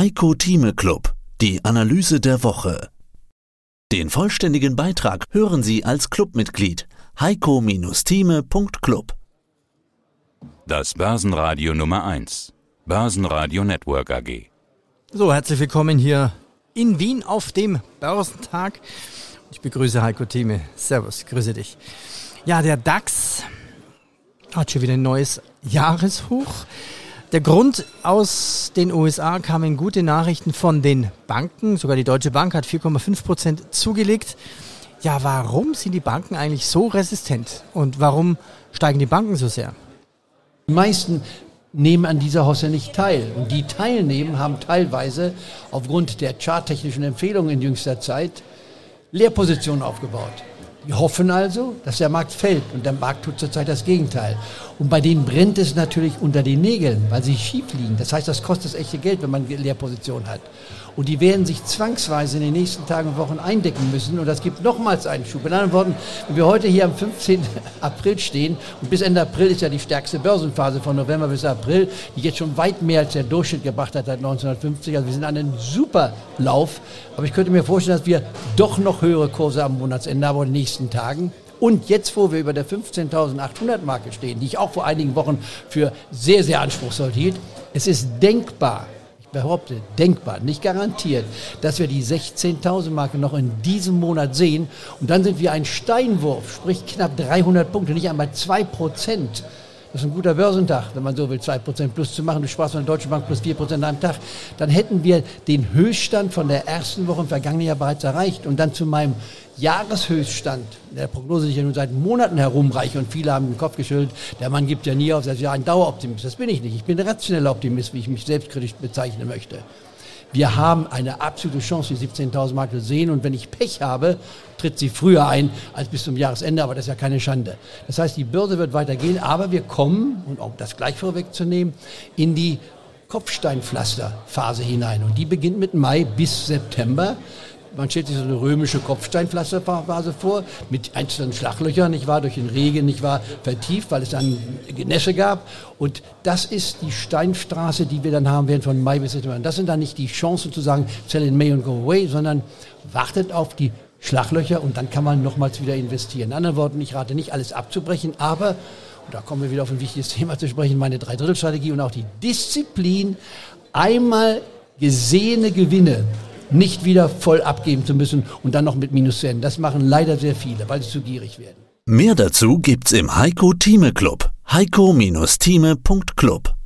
Heiko Thieme Club, die Analyse der Woche. Den vollständigen Beitrag hören Sie als Clubmitglied heiko-thieme.club. Das Börsenradio Nummer 1. Börsenradio Network AG. So, herzlich willkommen hier in Wien auf dem Börsentag. Ich begrüße Heiko Thieme. Servus, grüße dich. Ja, der DAX hat schon wieder ein neues Jahreshoch. Der Grund aus den USA kamen gute Nachrichten von den Banken. Sogar die Deutsche Bank hat 4,5 Prozent zugelegt. Ja, warum sind die Banken eigentlich so resistent? Und warum steigen die Banken so sehr? Die meisten nehmen an dieser Hosse nicht teil. Und die teilnehmen, haben teilweise aufgrund der charttechnischen Empfehlungen in jüngster Zeit Leerpositionen aufgebaut. Die hoffen also, dass der Markt fällt und der Markt tut zurzeit das Gegenteil. Und bei denen brennt es natürlich unter den Nägeln, weil sie schief liegen. Das heißt, das kostet echte Geld, wenn man Leerposition hat. Und die werden sich zwangsweise in den nächsten Tagen und Wochen eindecken müssen. Und das gibt nochmals einen Schub. In anderen Worten, wenn wir heute hier am 15. April stehen, und bis Ende April ist ja die stärkste Börsenphase von November bis April, die jetzt schon weit mehr als der Durchschnitt gebracht hat seit 1950. Also wir sind an einem super Lauf. Aber ich könnte mir vorstellen, dass wir doch noch höhere Kurse am Monatsende haben in den nächsten Tagen. Und jetzt, wo wir über der 15.800 Marke stehen, die ich auch vor einigen Wochen für sehr, sehr anspruchsvoll hielt, es ist denkbar, behaupte, denkbar, nicht garantiert, dass wir die 16.000 Marke noch in diesem Monat sehen. Und dann sind wir ein Steinwurf, sprich knapp 300 Punkte, nicht einmal 2 Prozent. Das ist ein guter Börsentag, wenn man so will, 2% plus zu machen. Du sprachst von der Deutschen Bank plus 4% an einem Tag. Dann hätten wir den Höchststand von der ersten Woche im vergangenen Jahr bereits erreicht. Und dann zu meinem Jahreshöchststand, der Prognose sich ja nun seit Monaten herumreiche und viele haben den Kopf geschüttelt, der Mann gibt ja nie auf, das ist ja ein Daueroptimist. Das bin ich nicht. Ich bin ein rationeller Optimist, wie ich mich selbstkritisch bezeichnen möchte. Wir haben eine absolute Chance, die 17.000 Mark zu sehen. Und wenn ich Pech habe, tritt sie früher ein als bis zum Jahresende. Aber das ist ja keine Schande. Das heißt, die Börse wird weitergehen. Aber wir kommen, und um das gleich vorwegzunehmen, in die Kopfsteinpflasterphase hinein. Und die beginnt mit Mai bis September. Man stellt sich so eine römische Kopfsteinpflasterphase vor, mit einzelnen Schlaglöchern, nicht wahr, durch den Regen, nicht wahr, vertieft, weil es dann Genässe gab. Und das ist die Steinstraße, die wir dann haben werden von Mai bis September. Das sind dann nicht die Chancen zu sagen, sell in May und go away, sondern wartet auf die Schlaglöcher und dann kann man nochmals wieder investieren. In anderen Worten, ich rate nicht, alles abzubrechen, aber, und da kommen wir wieder auf ein wichtiges Thema zu sprechen, meine Dreidrittelstrategie und auch die Disziplin, einmal gesehene Gewinne nicht wieder voll abgeben zu müssen und dann noch mit Minus zu enden. Das machen leider sehr viele, weil sie zu gierig werden. Mehr dazu gibt's im Heiko Thieme Club. heiko-thieme.club